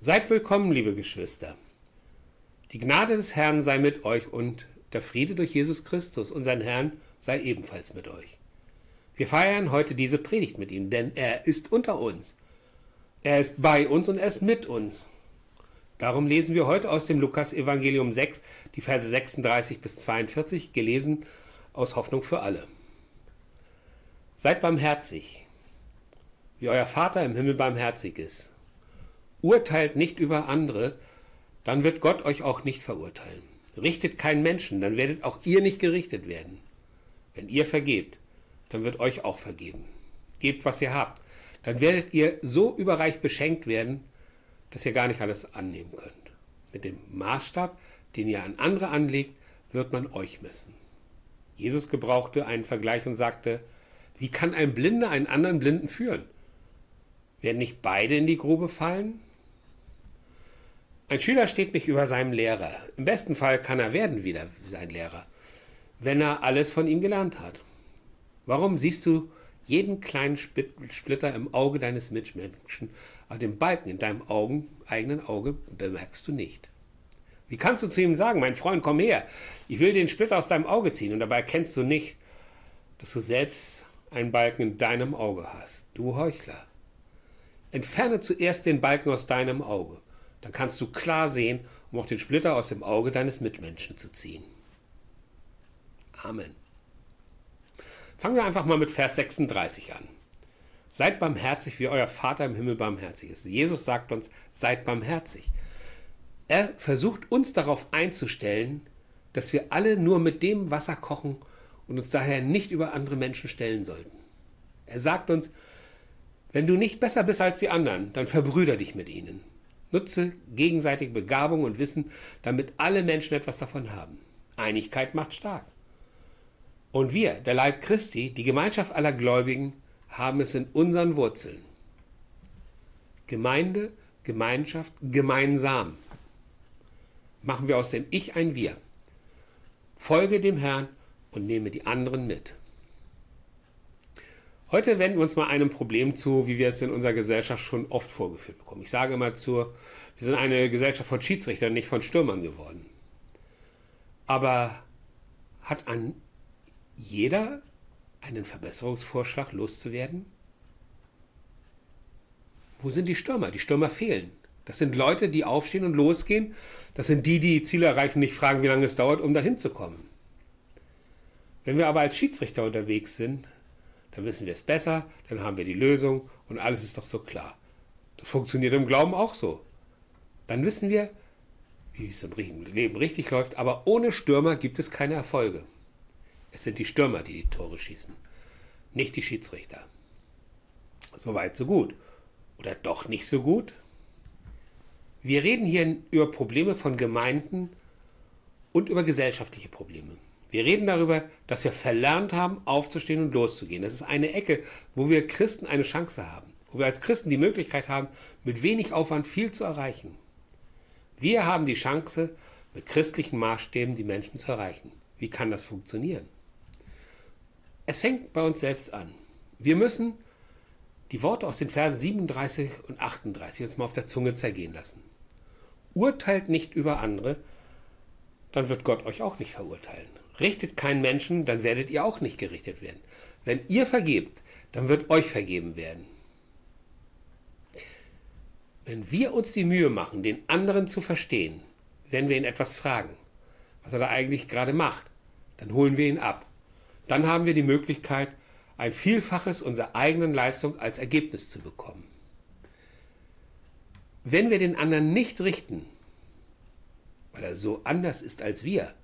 Seid willkommen, liebe Geschwister. Die Gnade des Herrn sei mit euch und der Friede durch Jesus Christus, unseren Herrn, sei ebenfalls mit euch. Wir feiern heute diese Predigt mit ihm, denn er ist unter uns. Er ist bei uns und er ist mit uns. Darum lesen wir heute aus dem Lukas Evangelium 6, die Verse 36 bis 42, gelesen aus Hoffnung für alle. Seid barmherzig, wie euer Vater im Himmel barmherzig ist. Urteilt nicht über andere, dann wird Gott euch auch nicht verurteilen. Richtet keinen Menschen, dann werdet auch ihr nicht gerichtet werden. Wenn ihr vergebt, dann wird euch auch vergeben. Gebt, was ihr habt, dann werdet ihr so überreich beschenkt werden, dass ihr gar nicht alles annehmen könnt. Mit dem Maßstab, den ihr an andere anlegt, wird man euch messen. Jesus gebrauchte einen Vergleich und sagte, wie kann ein Blinder einen anderen Blinden führen? Werden nicht beide in die Grube fallen? Ein Schüler steht nicht über seinem Lehrer. Im besten Fall kann er werden wieder sein Lehrer, wenn er alles von ihm gelernt hat. Warum siehst du jeden kleinen Splitter im Auge deines Mitmenschen, aber den Balken in deinem Augen, eigenen Auge bemerkst du nicht? Wie kannst du zu ihm sagen, mein Freund, komm her, ich will den Splitter aus deinem Auge ziehen, und dabei erkennst du nicht, dass du selbst einen Balken in deinem Auge hast, du Heuchler. Entferne zuerst den Balken aus deinem Auge dann kannst du klar sehen, um auch den Splitter aus dem Auge deines Mitmenschen zu ziehen. Amen. Fangen wir einfach mal mit Vers 36 an. Seid barmherzig, wie euer Vater im Himmel barmherzig ist. Jesus sagt uns, seid barmherzig. Er versucht uns darauf einzustellen, dass wir alle nur mit dem Wasser kochen und uns daher nicht über andere Menschen stellen sollten. Er sagt uns, wenn du nicht besser bist als die anderen, dann verbrüder dich mit ihnen. Nutze gegenseitige Begabung und Wissen, damit alle Menschen etwas davon haben. Einigkeit macht stark. Und wir, der Leib Christi, die Gemeinschaft aller Gläubigen, haben es in unseren Wurzeln. Gemeinde, Gemeinschaft, gemeinsam. Machen wir aus dem Ich ein Wir. Folge dem Herrn und nehme die anderen mit. Heute wenden wir uns mal einem Problem zu, wie wir es in unserer Gesellschaft schon oft vorgeführt bekommen. Ich sage immer zu, wir sind eine Gesellschaft von Schiedsrichtern, nicht von Stürmern geworden. Aber hat an jeder einen Verbesserungsvorschlag loszuwerden? Wo sind die Stürmer? Die Stürmer fehlen. Das sind Leute, die aufstehen und losgehen. Das sind die, die Ziele erreichen, nicht fragen, wie lange es dauert, um dahin zu kommen. Wenn wir aber als Schiedsrichter unterwegs sind, dann wissen wir es besser, dann haben wir die Lösung und alles ist doch so klar. Das funktioniert im Glauben auch so. Dann wissen wir, wie es im Leben richtig läuft, aber ohne Stürmer gibt es keine Erfolge. Es sind die Stürmer, die die Tore schießen, nicht die Schiedsrichter. Soweit, so gut. Oder doch nicht so gut? Wir reden hier über Probleme von Gemeinden und über gesellschaftliche Probleme. Wir reden darüber, dass wir verlernt haben, aufzustehen und loszugehen. Das ist eine Ecke, wo wir Christen eine Chance haben, wo wir als Christen die Möglichkeit haben, mit wenig Aufwand viel zu erreichen. Wir haben die Chance, mit christlichen Maßstäben die Menschen zu erreichen. Wie kann das funktionieren? Es fängt bei uns selbst an. Wir müssen die Worte aus den Versen 37 und 38 uns mal auf der Zunge zergehen lassen. Urteilt nicht über andere, dann wird Gott euch auch nicht verurteilen. Richtet keinen Menschen, dann werdet ihr auch nicht gerichtet werden. Wenn ihr vergebt, dann wird euch vergeben werden. Wenn wir uns die Mühe machen, den anderen zu verstehen, wenn wir ihn etwas fragen, was er da eigentlich gerade macht, dann holen wir ihn ab. Dann haben wir die Möglichkeit, ein Vielfaches unserer eigenen Leistung als Ergebnis zu bekommen. Wenn wir den anderen nicht richten, weil er so anders ist als wir,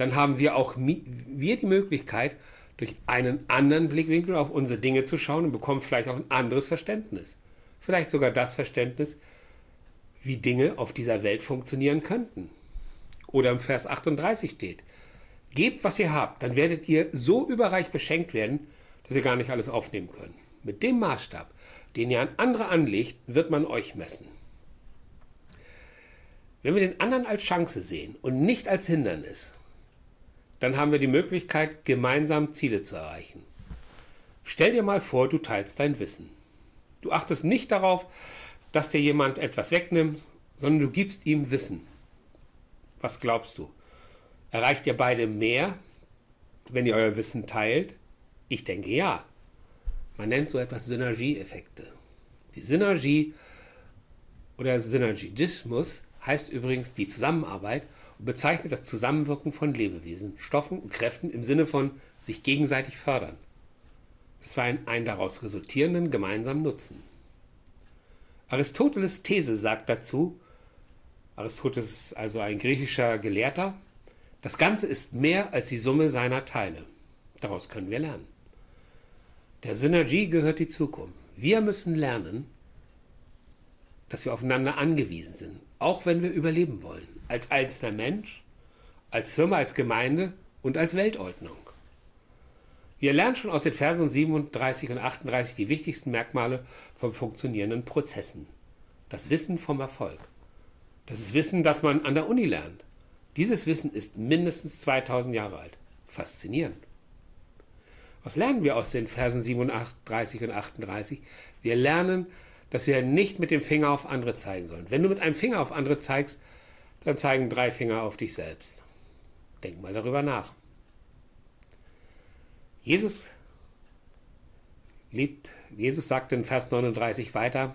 dann haben wir auch wir die Möglichkeit, durch einen anderen Blickwinkel auf unsere Dinge zu schauen und bekommen vielleicht auch ein anderes Verständnis. Vielleicht sogar das Verständnis, wie Dinge auf dieser Welt funktionieren könnten. Oder im Vers 38 steht, gebt, was ihr habt, dann werdet ihr so überreich beschenkt werden, dass ihr gar nicht alles aufnehmen könnt. Mit dem Maßstab, den ihr an andere anlegt, wird man euch messen. Wenn wir den anderen als Chance sehen und nicht als Hindernis, dann haben wir die Möglichkeit, gemeinsam Ziele zu erreichen. Stell dir mal vor, du teilst dein Wissen. Du achtest nicht darauf, dass dir jemand etwas wegnimmt, sondern du gibst ihm Wissen. Was glaubst du? Erreicht ihr beide mehr, wenn ihr euer Wissen teilt? Ich denke ja. Man nennt so etwas Synergieeffekte. Die Synergie oder Synergismus heißt übrigens die Zusammenarbeit bezeichnet das Zusammenwirken von Lebewesen, Stoffen und Kräften im Sinne von sich gegenseitig fördern. Es war ein, ein daraus resultierenden gemeinsamen Nutzen. Aristoteles These sagt dazu, Aristoteles ist also ein griechischer Gelehrter, das Ganze ist mehr als die Summe seiner Teile. Daraus können wir lernen. Der Synergie gehört die Zukunft. Wir müssen lernen, dass wir aufeinander angewiesen sind, auch wenn wir überleben wollen, als einzelner Mensch, als Firma, als Gemeinde und als Weltordnung. Wir lernen schon aus den Versen 37 und 38 die wichtigsten Merkmale von funktionierenden Prozessen. Das Wissen vom Erfolg. Das ist Wissen, das man an der Uni lernt. Dieses Wissen ist mindestens 2000 Jahre alt. Faszinierend. Was lernen wir aus den Versen 37 und 38? Wir lernen, dass wir nicht mit dem Finger auf andere zeigen sollen. Wenn du mit einem Finger auf andere zeigst, dann zeigen drei Finger auf dich selbst. Denk mal darüber nach. Jesus liebt, Jesus sagt in Vers 39 weiter,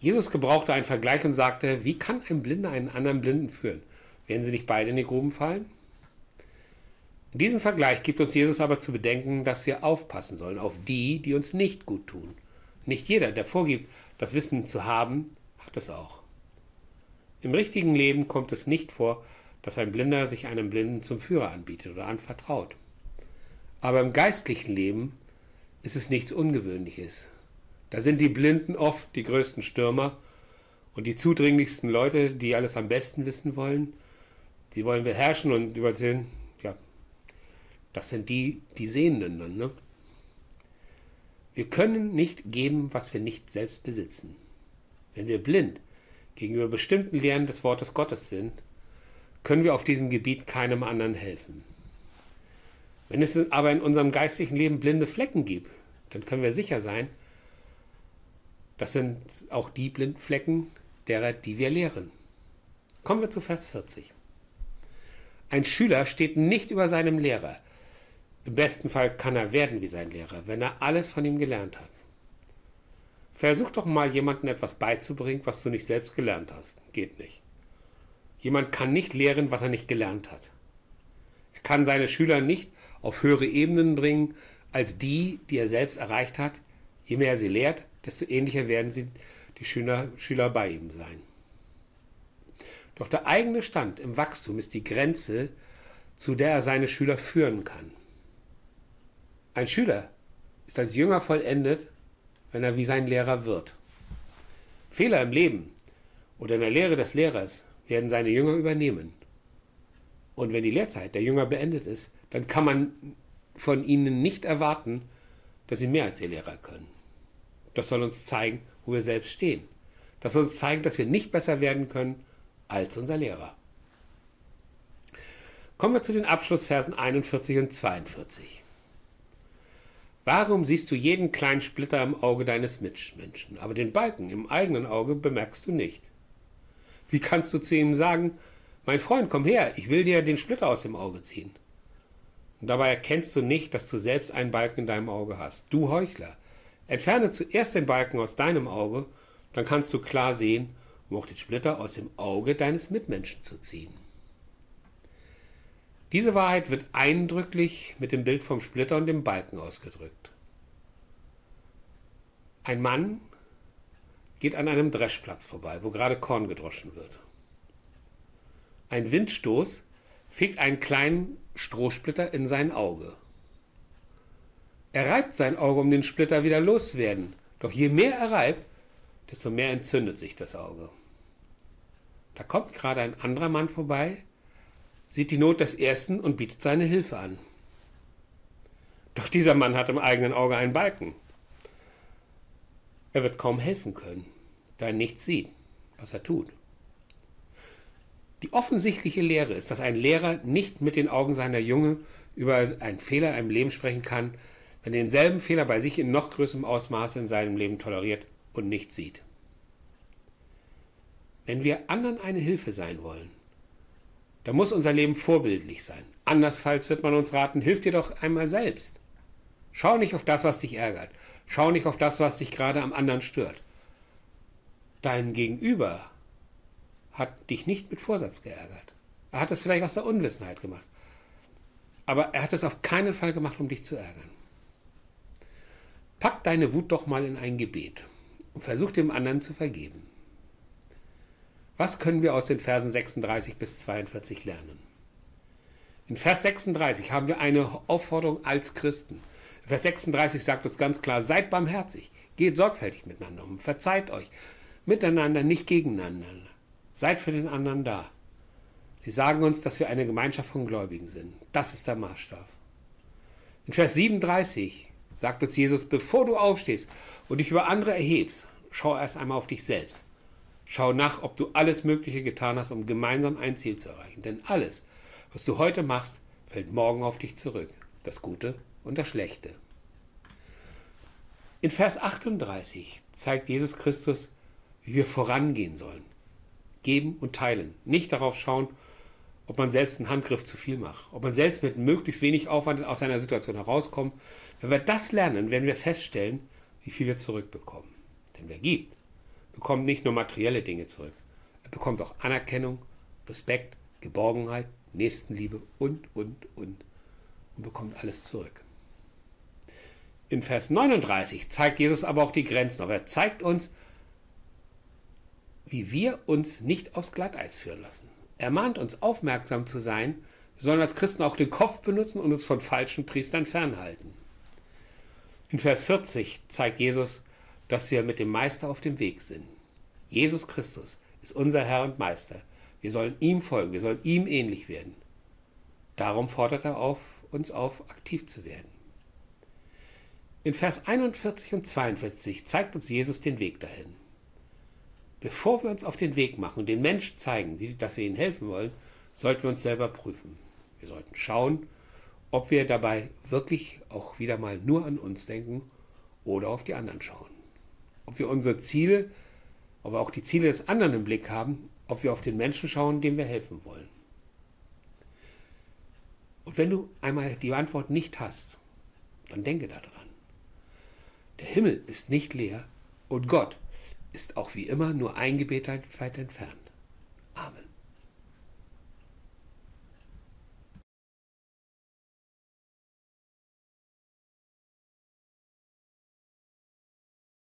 Jesus gebrauchte einen Vergleich und sagte, wie kann ein Blinder einen anderen Blinden führen? Werden sie nicht beide in die Gruben fallen? In diesem Vergleich gibt uns Jesus aber zu bedenken, dass wir aufpassen sollen auf die, die uns nicht gut tun. Nicht jeder, der vorgibt, das Wissen zu haben, hat es auch. Im richtigen Leben kommt es nicht vor, dass ein Blinder sich einem Blinden zum Führer anbietet oder anvertraut. Aber im geistlichen Leben ist es nichts Ungewöhnliches. Da sind die Blinden oft die größten Stürmer und die zudringlichsten Leute, die alles am besten wissen wollen. Sie wollen beherrschen und übersehen, ja, das sind die, die Sehenden dann, ne? Wir können nicht geben, was wir nicht selbst besitzen. Wenn wir blind gegenüber bestimmten Lehren des Wortes Gottes sind, können wir auf diesem Gebiet keinem anderen helfen. Wenn es aber in unserem geistlichen Leben blinde Flecken gibt, dann können wir sicher sein, das sind auch die Blindflecken derer, die wir lehren. Kommen wir zu Vers 40. Ein Schüler steht nicht über seinem Lehrer. Im besten Fall kann er werden wie sein Lehrer, wenn er alles von ihm gelernt hat. Versuch doch mal jemandem etwas beizubringen, was du nicht selbst gelernt hast. Geht nicht. Jemand kann nicht lehren, was er nicht gelernt hat. Er kann seine Schüler nicht auf höhere Ebenen bringen als die, die er selbst erreicht hat. Je mehr er sie lehrt, desto ähnlicher werden sie die Schüler, Schüler bei ihm sein. Doch der eigene Stand im Wachstum ist die Grenze, zu der er seine Schüler führen kann. Ein Schüler ist als Jünger vollendet, wenn er wie sein Lehrer wird. Fehler im Leben oder in der Lehre des Lehrers werden seine Jünger übernehmen. Und wenn die Lehrzeit der Jünger beendet ist, dann kann man von ihnen nicht erwarten, dass sie mehr als ihr Lehrer können. Das soll uns zeigen, wo wir selbst stehen. Das soll uns zeigen, dass wir nicht besser werden können als unser Lehrer. Kommen wir zu den Abschlussversen 41 und 42. Warum siehst du jeden kleinen Splitter im Auge deines Mitmenschen, aber den Balken im eigenen Auge bemerkst du nicht? Wie kannst du zu ihm sagen, mein Freund, komm her, ich will dir den Splitter aus dem Auge ziehen? Und dabei erkennst du nicht, dass du selbst einen Balken in deinem Auge hast. Du Heuchler. Entferne zuerst den Balken aus deinem Auge, dann kannst du klar sehen, um auch den Splitter aus dem Auge deines Mitmenschen zu ziehen. Diese Wahrheit wird eindrücklich mit dem Bild vom Splitter und dem Balken ausgedrückt. Ein Mann geht an einem Dreschplatz vorbei, wo gerade Korn gedroschen wird. Ein Windstoß fegt einen kleinen Strohsplitter in sein Auge. Er reibt sein Auge, um den Splitter wieder loszuwerden. Doch je mehr er reibt, desto mehr entzündet sich das Auge. Da kommt gerade ein anderer Mann vorbei, sieht die Not des Ersten und bietet seine Hilfe an. Doch dieser Mann hat im eigenen Auge einen Balken. Er wird kaum helfen können, da er nichts sieht, was er tut. Die offensichtliche Lehre ist, dass ein Lehrer nicht mit den Augen seiner Junge über einen Fehler in einem Leben sprechen kann, wenn er denselben Fehler bei sich in noch größerem Ausmaße in seinem Leben toleriert und nicht sieht. Wenn wir anderen eine Hilfe sein wollen, dann muss unser Leben vorbildlich sein. Andernfalls wird man uns raten, hilf dir doch einmal selbst. Schau nicht auf das, was dich ärgert. Schau nicht auf das, was dich gerade am anderen stört. Dein Gegenüber hat dich nicht mit Vorsatz geärgert. Er hat es vielleicht aus der Unwissenheit gemacht. Aber er hat es auf keinen Fall gemacht, um dich zu ärgern. Pack deine Wut doch mal in ein Gebet und versuch dem anderen zu vergeben. Was können wir aus den Versen 36 bis 42 lernen? In Vers 36 haben wir eine Aufforderung als Christen. Vers 36 sagt uns ganz klar, seid barmherzig, geht sorgfältig miteinander um, verzeiht euch, miteinander, nicht gegeneinander. Seid für den anderen da. Sie sagen uns, dass wir eine Gemeinschaft von Gläubigen sind. Das ist der Maßstab. In Vers 37 sagt uns Jesus, bevor du aufstehst und dich über andere erhebst, schau erst einmal auf dich selbst. Schau nach, ob du alles Mögliche getan hast, um gemeinsam ein Ziel zu erreichen. Denn alles, was du heute machst, fällt morgen auf dich zurück. Das Gute und das Schlechte. In Vers 38 zeigt Jesus Christus, wie wir vorangehen sollen geben und teilen. Nicht darauf schauen, ob man selbst einen Handgriff zu viel macht, ob man selbst mit möglichst wenig Aufwand aus einer Situation herauskommt. Wenn wir das lernen, werden wir feststellen, wie viel wir zurückbekommen. Denn wer gibt, bekommt nicht nur materielle Dinge zurück. Er bekommt auch Anerkennung, Respekt, Geborgenheit, Nächstenliebe und, und, und. Und bekommt alles zurück. In Vers 39 zeigt Jesus aber auch die Grenzen. Aber er zeigt uns, wie wir uns nicht aufs Glatteis führen lassen. Er mahnt uns aufmerksam zu sein, wir sollen als Christen auch den Kopf benutzen und uns von falschen Priestern fernhalten. In Vers 40 zeigt Jesus, dass wir mit dem Meister auf dem Weg sind. Jesus Christus ist unser Herr und Meister. Wir sollen ihm folgen, wir sollen ihm ähnlich werden. Darum fordert er auf, uns auf, aktiv zu werden. In Vers 41 und 42 zeigt uns Jesus den Weg dahin. Bevor wir uns auf den Weg machen und den Menschen zeigen, dass wir ihnen helfen wollen, sollten wir uns selber prüfen. Wir sollten schauen, ob wir dabei wirklich auch wieder mal nur an uns denken oder auf die anderen schauen. Ob wir unsere Ziele, aber auch die Ziele des anderen im Blick haben, ob wir auf den Menschen schauen, dem wir helfen wollen. Und wenn du einmal die Antwort nicht hast, dann denke daran. Der Himmel ist nicht leer und Gott ist auch wie immer nur ein Gebet weit entfernt. Amen.